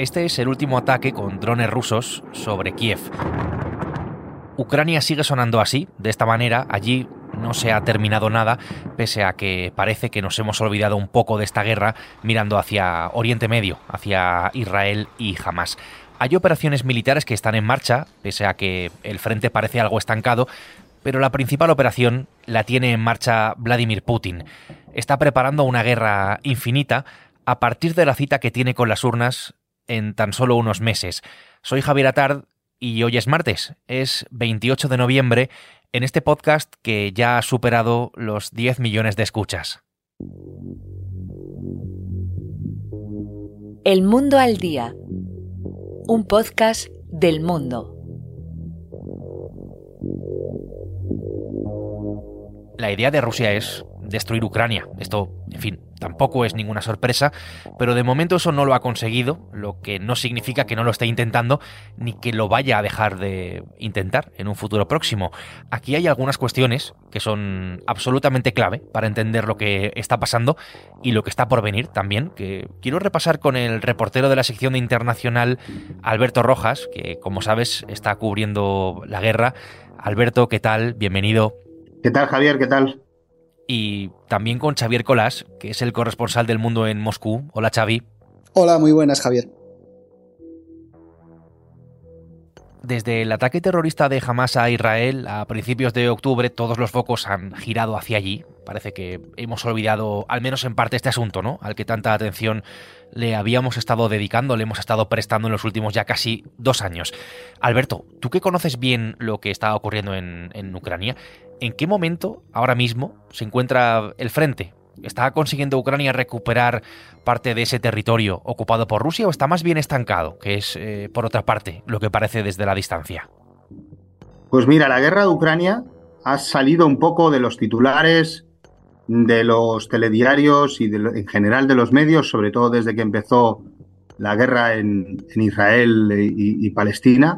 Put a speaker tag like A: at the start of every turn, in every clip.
A: Este es el último ataque con drones rusos sobre Kiev. Ucrania sigue sonando así, de esta manera. Allí no se ha terminado nada, pese a que parece que nos hemos olvidado un poco de esta guerra mirando hacia Oriente Medio, hacia Israel y Hamas. Hay operaciones militares que están en marcha, pese a que el frente parece algo estancado, pero la principal operación la tiene en marcha Vladimir Putin. Está preparando una guerra infinita a partir de la cita que tiene con las urnas en tan solo unos meses. Soy Javier Atard y hoy es martes, es 28 de noviembre, en este podcast que ya ha superado los 10 millones de escuchas.
B: El Mundo al Día, un podcast del mundo.
A: La idea de Rusia es destruir Ucrania. Esto, en fin, tampoco es ninguna sorpresa, pero de momento eso no lo ha conseguido, lo que no significa que no lo esté intentando ni que lo vaya a dejar de intentar en un futuro próximo. Aquí hay algunas cuestiones que son absolutamente clave para entender lo que está pasando y lo que está por venir también, que quiero repasar con el reportero de la sección de internacional Alberto Rojas, que como sabes está cubriendo la guerra. Alberto, ¿qué tal? Bienvenido.
C: ¿Qué tal, Javier? ¿Qué tal?
A: Y también con Xavier Colás, que es el corresponsal del mundo en Moscú. Hola Xavi.
D: Hola, muy buenas Javier.
A: Desde el ataque terrorista de Hamas a Israel a principios de octubre, todos los focos han girado hacia allí. Parece que hemos olvidado, al menos en parte, este asunto, ¿no? Al que tanta atención le habíamos estado dedicando, le hemos estado prestando en los últimos ya casi dos años. Alberto, tú que conoces bien lo que está ocurriendo en, en Ucrania, ¿En qué momento ahora mismo se encuentra el frente? ¿Está consiguiendo Ucrania recuperar parte de ese territorio ocupado por Rusia o está más bien estancado, que es, eh, por otra parte, lo que parece desde la distancia?
C: Pues mira, la guerra de Ucrania ha salido un poco de los titulares de los telediarios y en general de los medios, sobre todo desde que empezó la guerra en, Israel y Palestina,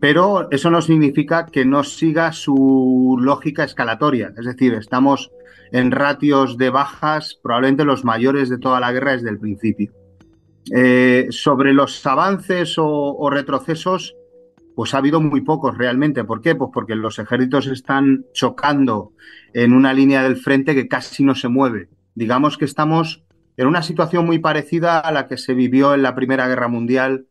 C: pero eso no significa que no siga su lógica escalatoria. Es decir, estamos en ratios de bajas probablemente los mayores de toda la guerra desde el principio. Eh, sobre los avances o, retrocesos, pues ha habido muy pocos realmente. ¿Por qué? Pues porque los ejércitos están chocando en una línea del frente que casi no se mueve. Digamos que estamos en una situación muy parecida a la que se vivió en la Primera Guerra Mundial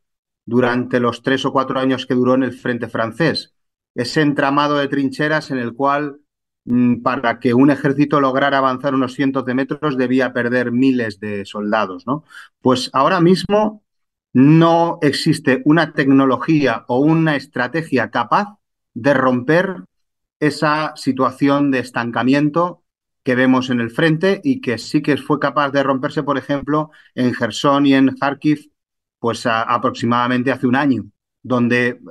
C: durante los tres o cuatro años que duró en el frente francés. Ese entramado de trincheras en el cual mm, para que un ejército lograra avanzar unos cientos de metros debía perder miles de soldados. ¿no? Pues ahora mismo no existe una tecnología o una estrategia capaz de romper esa situación de estancamiento que vemos en el frente y que sí que fue capaz de romperse, por ejemplo, en Gerson y en Kharkiv pues aproximadamente hace un año, donde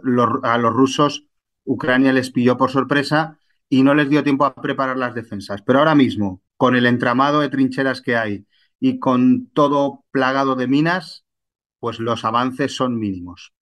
C: a los rusos Ucrania les pilló por sorpresa y no les dio tiempo a preparar las defensas. Pero ahora mismo, con el entramado de trincheras que hay y con todo plagado de minas, pues los avances son mínimos.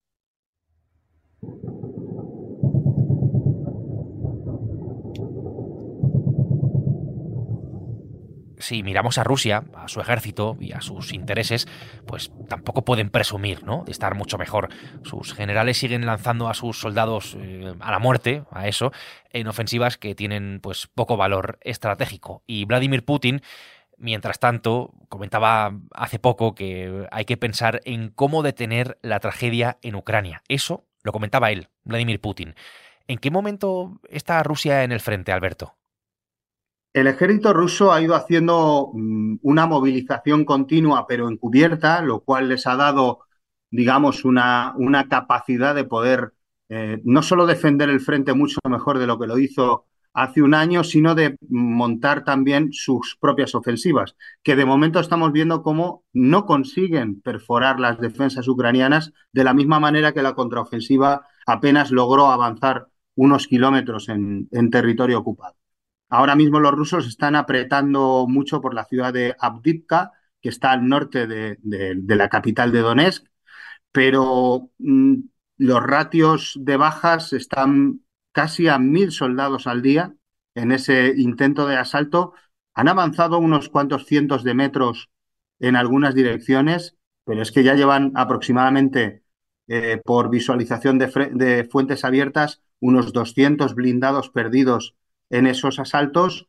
A: Si miramos a Rusia, a su ejército y a sus intereses, pues tampoco pueden presumir ¿no? de estar mucho mejor. Sus generales siguen lanzando a sus soldados eh, a la muerte, a eso, en ofensivas que tienen pues poco valor estratégico. Y Vladimir Putin, mientras tanto, comentaba hace poco que hay que pensar en cómo detener la tragedia en Ucrania. Eso lo comentaba él, Vladimir Putin. ¿En qué momento está Rusia en el frente, Alberto?
C: El ejército ruso ha ido haciendo mm, una movilización continua pero encubierta, lo cual les ha dado, digamos, una, capacidad de poder eh, no solo defender el frente mucho mejor de lo que lo hizo hace un año, sino de montar también sus propias ofensivas, que de momento estamos viendo cómo no consiguen perforar las defensas ucranianas de la misma manera que la contraofensiva apenas logró avanzar unos kilómetros en territorio ocupado. Ahora mismo los rusos están apretando mucho por la ciudad de Abdivka, que está al norte de, la capital de Donetsk, pero mm, los ratios de bajas están casi a mil soldados al día en ese intento de asalto. Han avanzado unos cuantos cientos de metros en algunas direcciones, pero es que ya llevan aproximadamente eh, por visualización de, fuentes abiertas unos 200 blindados perdidos en esos asaltos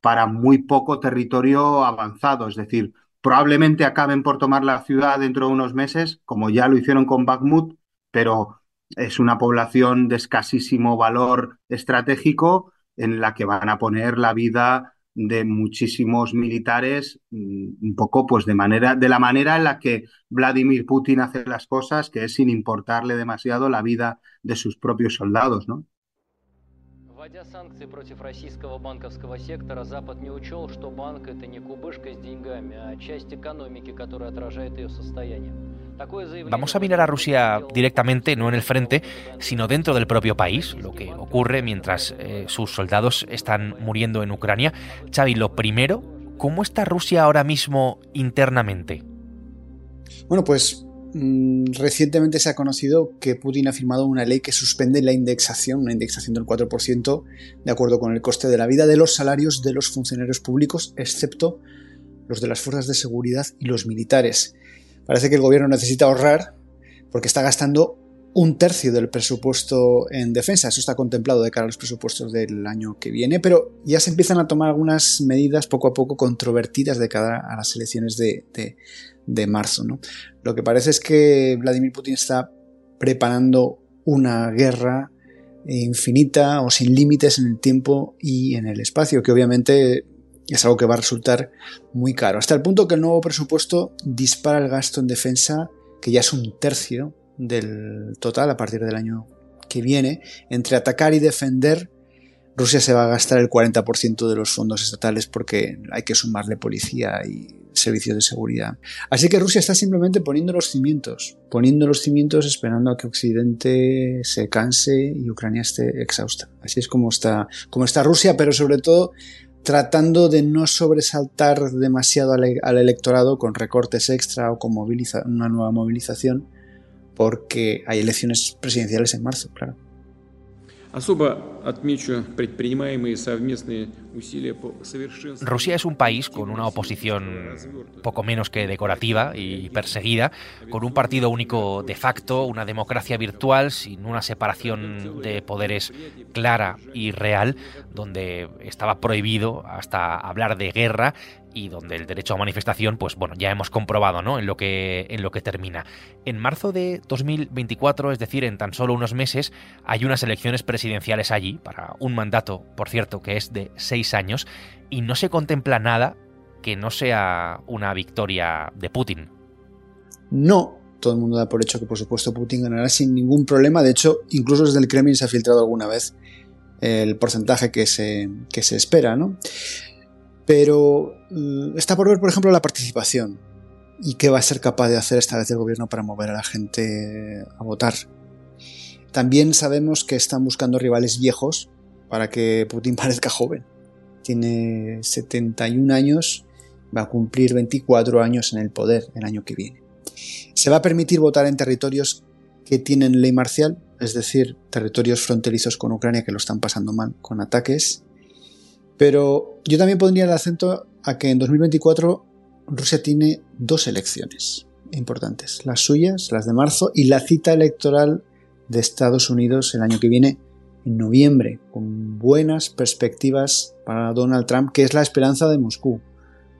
C: para muy poco territorio avanzado. Es decir, probablemente acaben por tomar la ciudad dentro de unos meses, como ya lo hicieron con Bakhmut, pero es una población de escasísimo valor estratégico en la que van a poner la vida de muchísimos militares mm, un poco pues de manera de la manera en la que Vladimir Putin hace las cosas que es sin importarle demasiado la vida de sus propios soldados, ¿no? Вводя санкции против российского банковского сектора, Запад не учел, что банк это не кубышка с деньгами, а часть экономики, которая отражает ее состояние. Vamos a mirar a Rusia directamente, no en el frente, sino dentro del propio país, lo que ocurre mientras eh, sus soldados están muriendo en Ucrania. Xavi, lo primero, ¿cómo está Rusia ahora mismo internamente?
D: Bueno, pues mm, recientemente se ha conocido que Putin ha firmado una ley que suspende la indexación, una indexación del 4%, de acuerdo con el coste de la vida de los salarios de los funcionarios públicos, excepto los de las fuerzas de seguridad y los militares. Parece que el gobierno necesita ahorrar porque está gastando un tercio del presupuesto en defensa. Eso está contemplado de cara a los presupuestos del año que viene, pero ya se empiezan a tomar algunas medidas poco a poco controvertidas de cara a las elecciones de, marzo. Lo que parece es que Vladimir Putin está preparando una guerra infinita o sin límites en el tiempo y en el espacio, que obviamente es algo que va a resultar muy caro. Hasta el punto que el nuevo presupuesto dispara el gasto en defensa, que ya es un tercio del total a partir del año que viene. Entre atacar y defender, Rusia se va a gastar el 40% de los fondos estatales porque hay que sumarle policía y servicios de seguridad. Así que Rusia está simplemente poniendo los cimientos, poniendo los cimientos esperando a que Occidente se canse y Ucrania esté exhausta. Así es como está, como está Rusia, pero sobre todo tratando de no sobresaltar demasiado al, electorado con recortes extra o con una nueva movilización, porque hay elecciones presidenciales en marzo, claro.
A: Rusia es un país con una oposición poco menos que decorativa y perseguida, con un partido único de facto, una democracia virtual sin una separación de poderes clara y real, donde estaba prohibido hasta hablar de guerra y donde el derecho a manifestación, pues bueno, ya hemos comprobado, ¿no? En lo que en lo que termina. En marzo de 2024, es decir, en tan solo unos meses, hay unas elecciones presidenciales allí para un mandato, por cierto, que es de seis años y no se contempla nada que no sea una victoria de Putin.
D: No, todo el mundo da por hecho que por supuesto Putin ganará sin ningún problema. De hecho, incluso desde el Kremlin se ha filtrado alguna vez el porcentaje que se, que se espera, ¿no? Pero mm, está por ver, por ejemplo, la participación y qué va a ser capaz de hacer esta vez el gobierno para mover a la gente a votar. También sabemos que están buscando rivales viejos para que Putin parezca joven. Tiene 71 años, va a cumplir 24 años en el poder el año que viene. Se va a permitir votar en territorios que tienen ley marcial, es decir, territorios fronterizos con Ucrania que lo están pasando mal con ataques pero yo también pondría el acento a que en 2024 Rusia tiene dos elecciones importantes, las suyas, las de marzo, y la cita electoral de Estados Unidos el año que viene, en noviembre, con buenas perspectivas para Donald Trump, que es la esperanza de Moscú.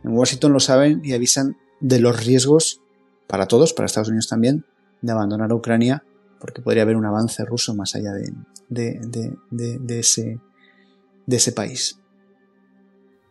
D: En Washington lo saben y avisan de los riesgos para todos, para Estados Unidos también, de abandonar Ucrania, porque podría haber un avance ruso más allá de, ese, de ese país.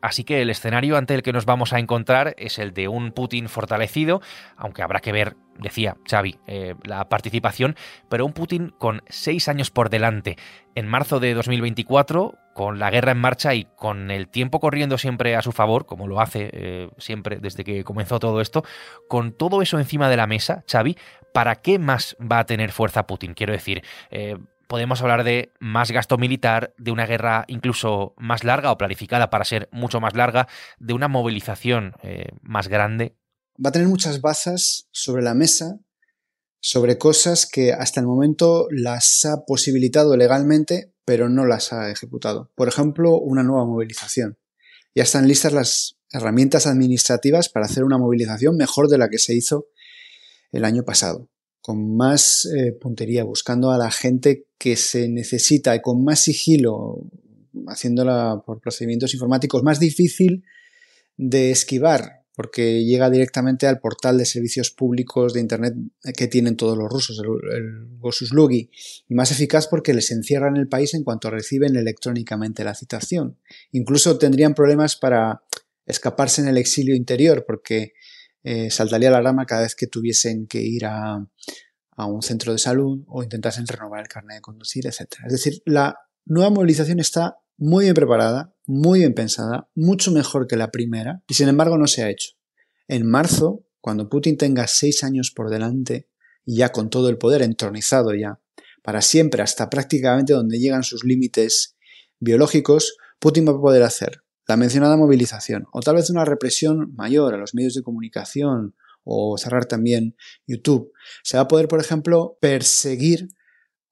A: Así que el escenario ante el que nos vamos a encontrar es el de un Putin fortalecido, aunque habrá que ver, decía Xavi, eh, la participación, pero un Putin con seis años por delante. En marzo de 2024, con la guerra en marcha y con el tiempo corriendo siempre a su favor, como lo hace eh, siempre desde que comenzó todo esto, con todo eso encima de la mesa, Xavi, ¿para qué más va a tener fuerza Putin? Quiero decir, eh, podemos hablar de más gasto militar, de una guerra incluso más larga o planificada para ser mucho más larga, de una movilización eh, más grande.
D: Va a tener muchas bazas sobre la mesa, sobre cosas que hasta el momento las ha posibilitado legalmente, pero no las ha ejecutado. Por ejemplo, una nueva movilización. Ya están listas las herramientas administrativas para hacer una movilización mejor de la que se hizo el año pasado, con más eh, puntería, buscando a la gente que se necesita y con más sigilo, haciéndola por procedimientos informáticos, más difícil de esquivar, porque llega directamente al portal de servicios públicos de Internet que tienen todos los rusos, el, Gosuslugi, y más eficaz porque les encierran el país en cuanto reciben electrónicamente la citación. Incluso tendrían problemas para escaparse en el exilio interior, porque eh, saltaría la rama cada vez que tuviesen que ir a, a un centro de salud o intentasen renovar el carnet de conducir, etc. Es decir, la nueva movilización está muy bien preparada, muy bien pensada, mucho mejor que la primera, y sin embargo no se ha hecho. En marzo, cuando Putin tenga seis años por delante, y ya con todo el poder entronizado ya, para siempre hasta prácticamente donde llegan sus límites biológicos, Putin va a poder hacer la mencionada movilización, o tal vez una represión mayor a los medios de comunicación, o cerrar también YouTube. Se va a poder, por ejemplo, perseguir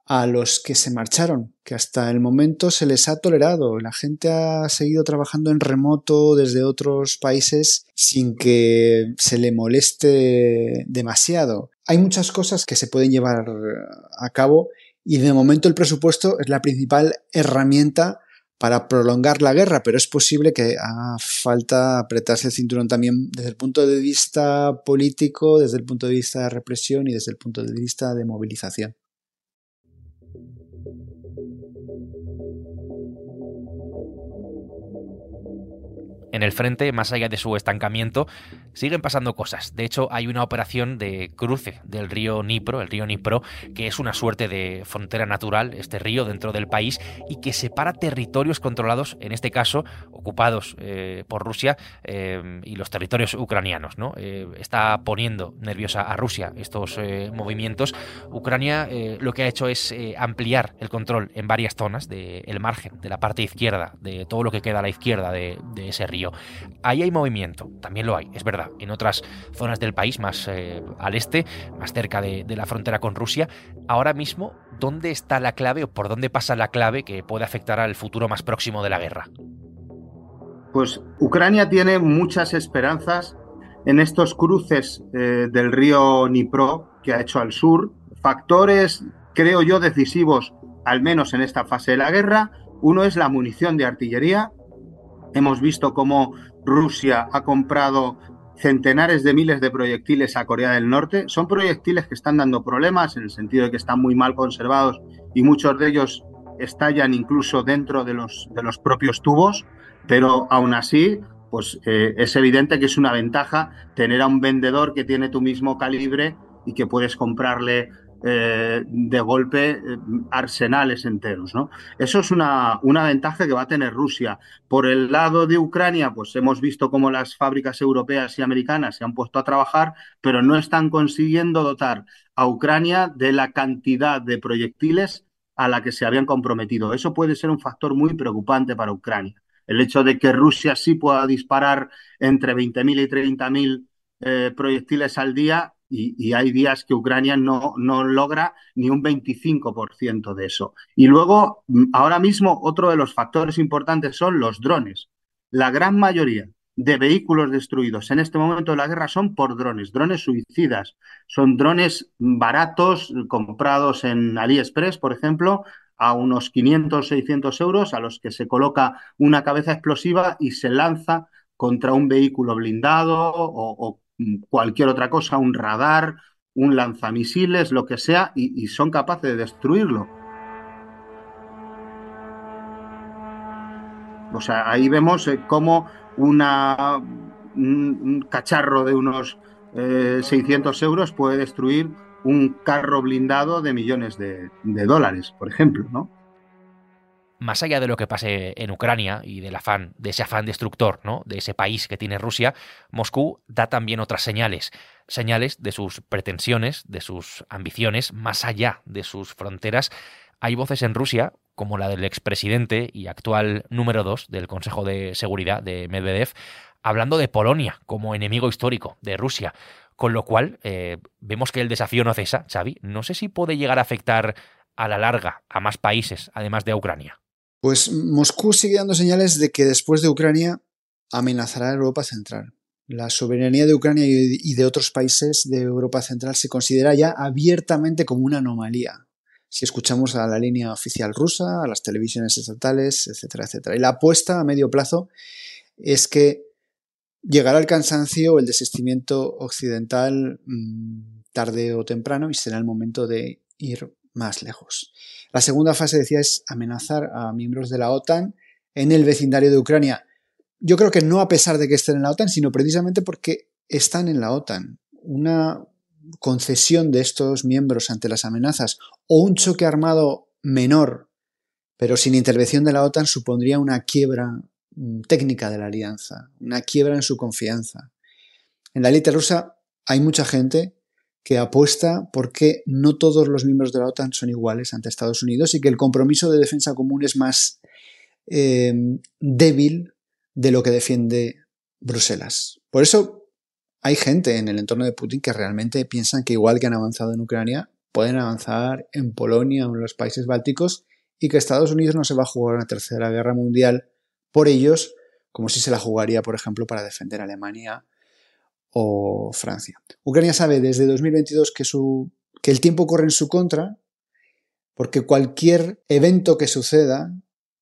D: a los que se marcharon, que hasta el momento se les ha tolerado. La gente ha seguido trabajando en remoto desde otros países sin que se le moleste demasiado. Hay muchas cosas que se pueden llevar a cabo y de momento el presupuesto es la principal herramienta para prolongar la guerra, pero es posible que haga falta apretarse el cinturón también desde el punto de vista político, desde el punto de vista de represión y desde el punto de vista de movilización.
A: En el frente, más allá de su estancamiento, siguen pasando cosas. De hecho, hay una operación de cruce del río Nipro, el río Nipro, que es una suerte de frontera natural, este río dentro del país, y que separa territorios controlados, en este caso, ocupados eh, por Rusia eh, y los territorios ucranianos. ¿no? Eh, está poniendo nerviosa a Rusia estos movimientos. Ucrania lo que ha hecho es ampliar el control en varias zonas del margen, de la parte izquierda, de todo lo que queda a la izquierda de ese río. Ahí hay movimiento, también lo hay, es verdad en otras zonas del país, más eh, al este, más cerca de, la frontera con Rusia. Ahora mismo, ¿dónde está la clave o por dónde pasa la clave que puede afectar al futuro más próximo de la guerra?
C: Pues Ucrania tiene muchas esperanzas en estos cruces eh, del río Dnipro que ha hecho al sur. Factores, creo yo, decisivos, al menos en esta fase de la guerra. Uno es la munición de artillería. Hemos visto cómo Rusia ha comprado centenares de miles de proyectiles a Corea del Norte. Son proyectiles que están dando problemas en el sentido de que están muy mal conservados y muchos de ellos estallan incluso dentro de los, de los propios tubos, pero aún así, pues eh, es evidente que es una ventaja tener a un vendedor que tiene tu mismo calibre y que puedes comprarle eh, de golpe eh, arsenales enteros. Eso es una, una, ventaja que va a tener Rusia. Por el lado de Ucrania, pues hemos visto cómo las fábricas europeas y americanas se han puesto a trabajar, pero no están consiguiendo dotar a Ucrania de la cantidad de proyectiles a la que se habían comprometido. Eso puede ser un factor muy preocupante para Ucrania. El hecho de que Rusia sí pueda disparar entre 20.000 y 30.000 eh, proyectiles al día y, hay días que Ucrania no, no logra ni un 25% de eso. Y luego, mm, ahora mismo, otro de los factores importantes son los drones. La gran mayoría de vehículos destruidos en este momento de la guerra son por drones, drones suicidas. Son drones baratos, comprados en AliExpress, por ejemplo, a unos 500, 600 euros, a los que se coloca una cabeza explosiva y se lanza contra un vehículo blindado o, o cualquier otra cosa, un radar, un lanzamisiles, lo que sea, y, son capaces de destruirlo. O sea, ahí vemos eh, cómo una, un, cacharro de unos 600 eh, euros puede destruir un carro blindado de millones de, de dólares, por ejemplo, ¿no?
A: Más allá de lo que pase en Ucrania y del afán, de ese afán destructor, ¿no? de ese país que tiene Rusia, Moscú da también otras señales, señales de sus pretensiones, de sus ambiciones, más allá de sus fronteras. Hay voces en Rusia, como la del expresidente y actual número dos del Consejo de Seguridad de Medvedev, hablando de Polonia como enemigo histórico de Rusia. Con lo cual, eh, vemos que el desafío no cesa, Xavi. No sé si puede llegar a afectar a la larga a más países, además de Ucrania.
D: Pues Moscú sigue dando señales de que después de Ucrania amenazará a Europa Central. la soberanía de Ucrania y de otros países de Europa Central se considera ya abiertamente como una anomalía. Si escuchamos a la línea oficial rusa, a las televisiones estatales, etcétera, etcétera. Y la apuesta a medio plazo es que llegará el cansancio o el desistimiento occidental mm, tarde o temprano y será el momento de ir más lejos. La segunda fase, decía, es amenazar a miembros de la OTAN en el vecindario de Ucrania yo creo que no a pesar de que estén en la OTAN, sino precisamente porque están en la OTAN. Una concesión de estos miembros ante las amenazas o un choque armado menor, pero sin intervención de la OTAN, supondría una quiebra mm, técnica de la alianza, una quiebra en su confianza. En la élite rusa hay mucha gente que apuesta porque no todos los miembros de la OTAN son iguales ante Estados Unidos y que el compromiso de defensa común es más eh, débil de lo que defiende Bruselas. Por eso hay gente en el entorno de Putin que realmente piensan que igual que han avanzado en Ucrania, pueden avanzar en Polonia o en los países bálticos y que Estados Unidos no se va a jugar una tercera guerra mundial por ellos, como si se la jugaría, por ejemplo, para defender Alemania Francia. Ucrania sabe desde 2022 que, que el tiempo corre en su contra, porque cualquier evento que suceda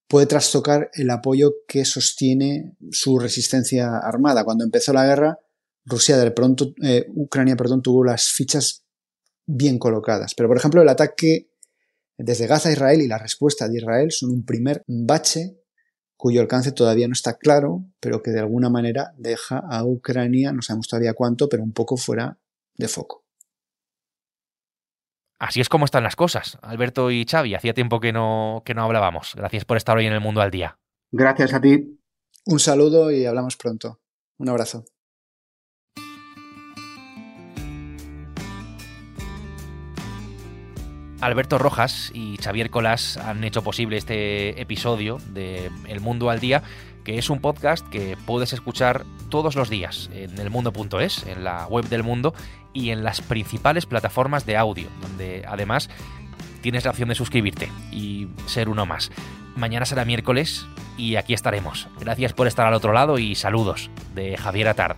D: puede trastocar el apoyo que sostiene su resistencia armada. Cuando empezó la guerra, Rusia de pronto, eh, Ucrania, perdón, tuvo las fichas bien colocadas. Pero, por ejemplo, el ataque desde Gaza a Israel y la respuesta de Israel son un primer bache cuyo alcance todavía no está claro, pero que de alguna manera deja a Ucrania, no sabemos todavía cuánto, pero un poco fuera de foco.
A: Así es como están las cosas. Alberto y Xavi, hacía tiempo que no, que no hablábamos. Gracias por estar hoy en el Mundo al Día.
C: Gracias a ti.
D: Un saludo y hablamos pronto. Un abrazo.
A: Alberto Rojas y Xavier Colás han hecho posible este episodio de El Mundo al Día, que es un podcast que puedes escuchar todos los días en elmundo.es, en la web del mundo y en las principales plataformas de audio, donde además tienes la opción de suscribirte y ser uno más. Mañana será miércoles y aquí estaremos. Gracias por estar al otro lado y saludos de Javier Atard.